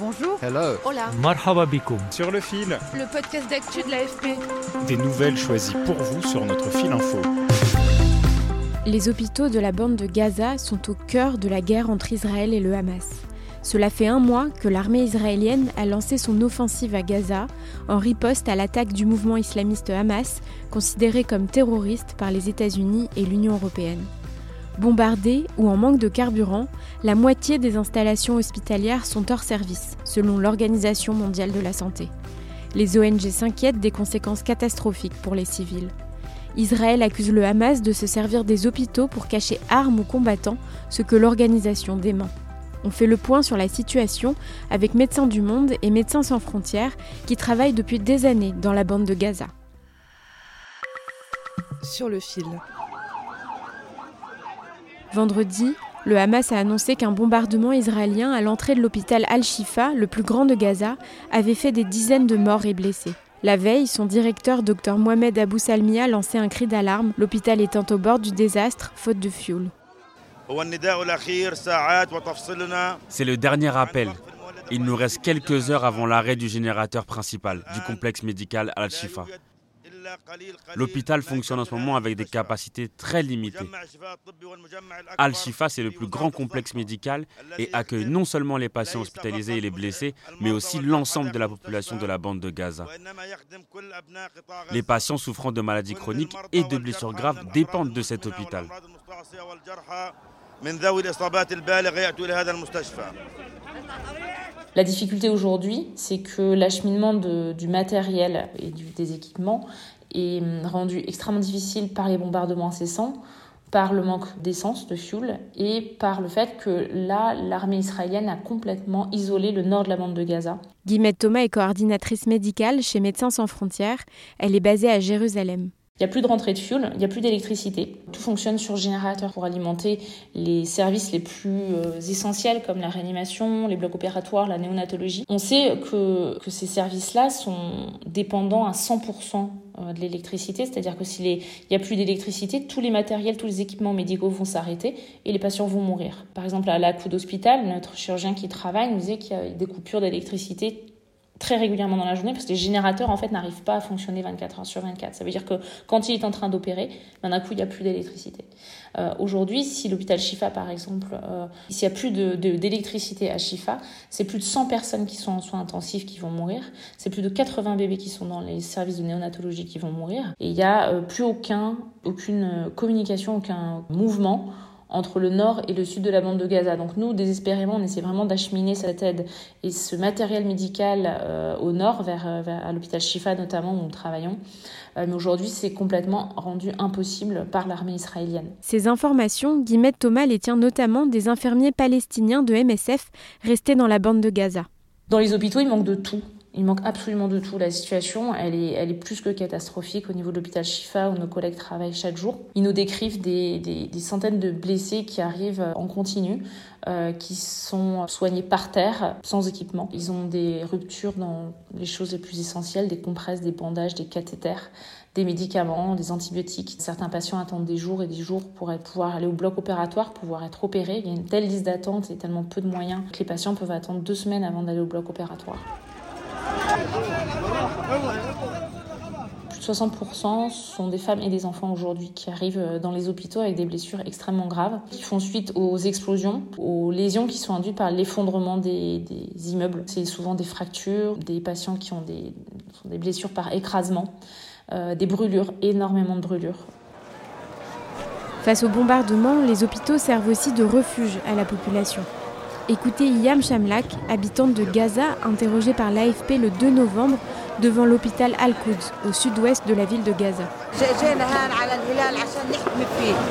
Bonjour. Hello. Hola. Marhaba bikoum. Sur le fil. Le podcast d'actu de l'AFP. Des nouvelles choisies pour vous sur notre fil info. Les hôpitaux de la bande de Gaza sont au cœur de la guerre entre Israël et le Hamas. Cela fait un mois que l'armée israélienne a lancé son offensive à Gaza en riposte à l'attaque du mouvement islamiste Hamas, considéré comme terroriste par les États-Unis et l'Union européenne. Bombardées ou en manque de carburant, la moitié des installations hospitalières sont hors service, selon l'Organisation mondiale de la santé. Les ONG s'inquiètent des conséquences catastrophiques pour les civils. Israël accuse le Hamas de se servir des hôpitaux pour cacher armes aux combattants, ce que l'organisation dément. On fait le point sur la situation avec Médecins du Monde et Médecins sans frontières qui travaillent depuis des années dans la bande de Gaza. Sur le fil. Vendredi, le Hamas a annoncé qu'un bombardement israélien à l'entrée de l'hôpital Al-Shifa, le plus grand de Gaza, avait fait des dizaines de morts et blessés. La veille, son directeur, Dr Mohamed Abou Salmia, lançait un cri d'alarme, l'hôpital étant au bord du désastre, faute de fuel. C'est le dernier appel. Il nous reste quelques heures avant l'arrêt du générateur principal du complexe médical Al-Shifa. L'hôpital fonctionne en ce moment avec des capacités très limitées. Al-Shifa, c'est le plus grand complexe médical et accueille non seulement les patients hospitalisés et les blessés, mais aussi l'ensemble de la population de la bande de Gaza. Les patients souffrant de maladies chroniques et de blessures graves dépendent de cet hôpital. La difficulté aujourd'hui, c'est que l'acheminement du matériel et des équipements est rendu extrêmement difficile par les bombardements incessants, par le manque d'essence, de fuel, et par le fait que là, l'armée israélienne a complètement isolé le nord de la bande de Gaza. Guillemette Thomas est coordinatrice médicale chez Médecins sans frontières. Elle est basée à Jérusalem. Il n'y a plus de rentrée de fuel, il n'y a plus d'électricité. Tout fonctionne sur générateur pour alimenter les services les plus euh, essentiels comme la réanimation, les blocs opératoires, la néonatologie. On sait que, ces services-là sont dépendants à 100% euh, de l'électricité, c'est-à-dire que s'il n'y a plus d'électricité, tous les matériels, tous les équipements médicaux vont s'arrêter et les patients vont mourir. Par exemple, à la coup d'hôpital, notre chirurgien qui travaille nous disait qu'il y a des coupures d'électricité très régulièrement dans la journée parce que les générateurs en fait n'arrivent pas à fonctionner 24 heures sur 24. Ça veut dire que quand il est en train d'opérer, ben, d'un coup il n'y a plus d'électricité. Euh, Aujourd'hui, si l'hôpital Shifa par exemple, euh, s'il n'y a plus d'électricité de, à Shifa, c'est plus de 100 personnes qui sont en soins intensifs qui vont mourir, c'est plus de 80 bébés qui sont dans les services de néonatologie qui vont mourir, et il n'y a euh, plus aucun, aucune euh, communication, aucun mouvement entre le nord et le sud de la bande de Gaza. Donc nous, désespérément, on essaie vraiment d'acheminer cette aide et ce matériel médical euh, au nord, vers, euh, vers à l'hôpital Shifa notamment, où nous travaillons. Euh, mais aujourd'hui, c'est complètement rendu impossible par l'armée israélienne. Ces informations, Guillemette Thomas les tient notamment des infirmiers palestiniens de MSF restés dans la bande de Gaza. Dans les hôpitaux, il manque de tout. Il manque absolument de tout. La situation, elle est, elle est plus que catastrophique au niveau de l'hôpital Shifa où nos collègues travaillent chaque jour. Ils nous décrivent des, des, centaines de blessés qui arrivent en continu, euh, qui sont soignés par terre, sans équipement. Ils ont des ruptures dans les choses les plus essentielles, des compresses, des bandages, des cathéters des médicaments, des antibiotiques. Certains patients attendent des jours et des jours pour pouvoir aller au bloc opératoire, pouvoir être opérés. Il y a une telle liste d'attente et tellement peu de moyens que les patients peuvent attendre deux semaines avant d'aller au bloc opératoire. Plus de 60% sont des femmes et des enfants aujourd'hui qui arrivent dans les hôpitaux avec des blessures extrêmement graves, qui font suite aux explosions, aux lésions qui sont induites par l'effondrement des, immeubles. C'est souvent des fractures, des patients qui ont des, blessures par écrasement, euh, des brûlures, énormément de brûlures. Face au bombardement, les hôpitaux servent aussi de refuge à la population. Écoutez Yam Shamlak, habitante de Gaza, interrogée par l'AFP le 2 novembre devant l'hôpital Al-Quds, au sud-ouest de la ville de Gaza.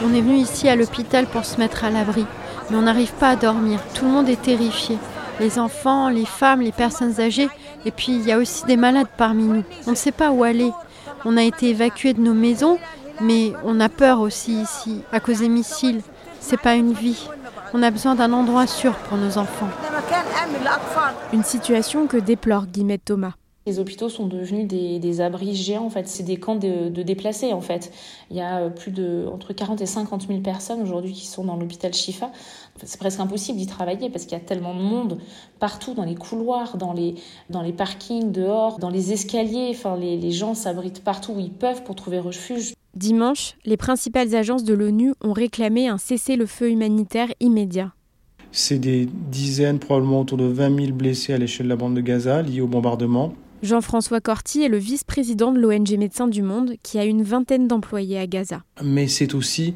On est venu ici à l'hôpital pour se mettre à l'abri, mais on n'arrive pas à dormir. Tout le monde est terrifié. Les enfants, les femmes, les personnes âgées, et puis il y a aussi des malades parmi nous. On ne sait pas où aller. On a été évacués de nos maisons, mais on a peur aussi ici, à cause des missiles. C'est pas une vie. On a besoin d'un endroit sûr pour nos enfants. Une situation que déplore Guillemette Thomas. Les hôpitaux sont devenus des, abris géants, en fait. C'est des camps de, déplacés, en fait. Il y a plus de entre 40 et 50 000 personnes aujourd'hui qui sont dans l'hôpital Chifa. C'est presque impossible d'y travailler parce qu'il y a tellement de monde partout, dans les couloirs, dans les, dans les parkings, dehors, dans les escaliers. Enfin, les, les gens s'abritent partout où ils peuvent pour trouver refuge. Dimanche, les principales agences de l'ONU ont réclamé un cessez-le-feu humanitaire immédiat. C'est des dizaines, probablement autour de 20 000 blessés à l'échelle de la bande de Gaza liés au bombardement. Jean-François Corti est le vice-président de l'ONG Médecins du Monde qui a une vingtaine d'employés à Gaza. Mais c'est aussi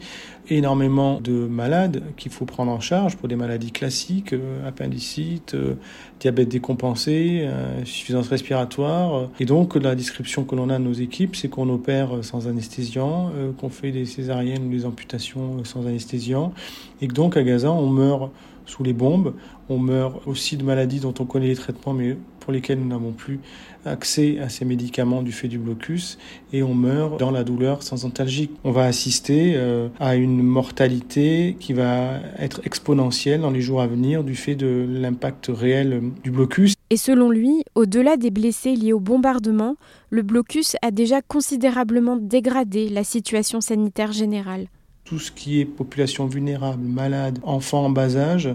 énormément de malades qu'il faut prendre en charge pour des maladies classiques, euh, appendicite, euh, diabète décompensé, euh, insuffisance respiratoire. Et donc la description que l'on a de nos équipes, c'est qu'on opère sans anesthésiant, qu'on fait des césariennes ou des amputations sans anesthésiant. Et donc à Gaza, on meurt sous les bombes. On meurt aussi de maladies dont on connaît les traitements, mais pour lesquels nous n'avons plus accès à ces médicaments du fait du blocus. Et on meurt dans la douleur sans antalgique. On va assister euh, à une mortalité qui va être exponentielle dans les jours à venir du fait de l'impact réel du blocus. Et selon lui, au-delà des blessés liés au bombardement, le blocus a déjà considérablement dégradé la situation sanitaire générale tout ce qui est population vulnérable, malade, enfants en bas âge,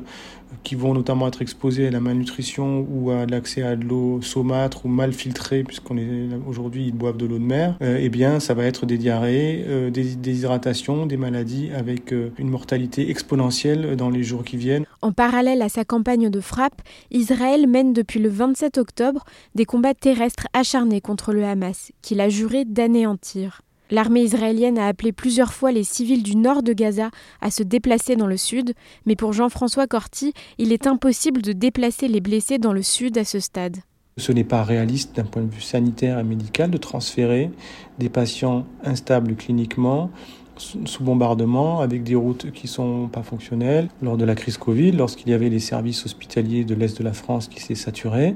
qui vont notamment être exposés à la malnutrition ou à l'accès à de l'eau saumâtre ou mal filtrée, puisqu'on est aujourd'hui ils boivent de l'eau de mer, euh, eh bien ça va être des diarrhées, euh, des déshydratations, des maladies avec euh, une mortalité exponentielle dans les jours qui viennent. En parallèle à sa campagne de frappe, Israël mène depuis le 27 octobre des combats terrestres acharnés contre le Hamas, qu'il a juré d'anéantir. L'armée israélienne a appelé plusieurs fois les civils du nord de Gaza à se déplacer dans le sud, mais pour Jean-François Corti, il est impossible de déplacer les blessés dans le sud à ce stade. Ce n'est pas réaliste d'un point de vue sanitaire et médical de transférer des patients instables cliniquement sous bombardement avec des routes qui sont pas fonctionnelles. Lors de la crise Covid, lorsqu'il y avait les services hospitaliers de l'Est de la France qui s'est saturé,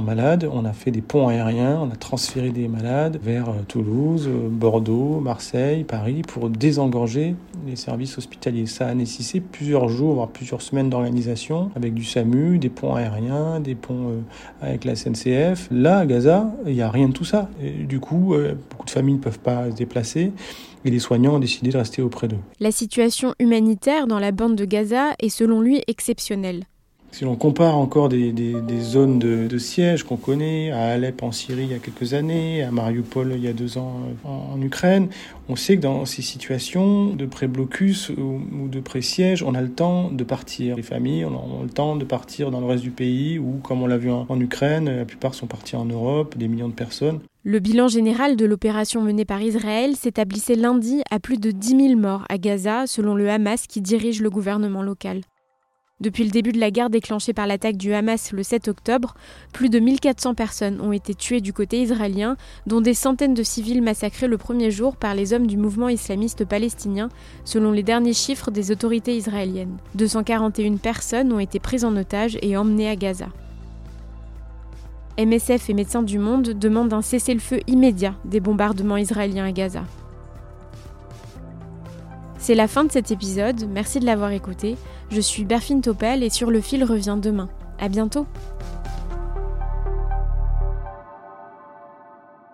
malades. On a fait des ponts aériens, on a transféré des malades vers euh, Toulouse, euh, Bordeaux, Marseille, Paris pour désengorger les services hospitaliers. Ça a nécessité plusieurs jours, voire plusieurs semaines d'organisation avec du SAMU, des ponts aériens, des ponts euh, avec la SNCF. Là, à Gaza, il n'y a rien de tout ça. du coup, beaucoup de familles ne peuvent pas se déplacer et les soignants ont décidé de rester auprès d'eux. La situation humanitaire dans la bande de Gaza est selon lui exceptionnelle. Si l'on compare encore des, zones de, siège qu'on connaît, à Alep en Syrie il y a quelques années, à Mariupol il y a deux ans en, Ukraine, on sait que dans ces situations de pré-blocus ou, de pré-siège, on a le temps de partir. Les familles ont, le temps de partir dans le reste du pays ou, comme on l'a vu en, en Ukraine, la plupart sont partis en Europe, des millions de personnes. Le bilan général de l'opération menée par Israël s'établissait lundi à plus de 10 000 morts à Gaza, selon le Hamas qui dirige le gouvernement local. Depuis le début de la guerre déclenchée par l'attaque du Hamas le 7 octobre, plus de 1400 personnes ont été tuées du côté israélien, dont des centaines de civils massacrés le premier jour par les hommes du mouvement islamiste palestinien, selon les derniers chiffres des autorités israéliennes. 241 personnes ont été prises en otage et emmenées à Gaza. MSF et Médecins du Monde demandent un cessez-le-feu immédiat des bombardements israéliens à Gaza. C'est la fin de cet épisode, merci de l'avoir écouté. Je suis Berfine Topel et Sur le fil revient demain. À bientôt!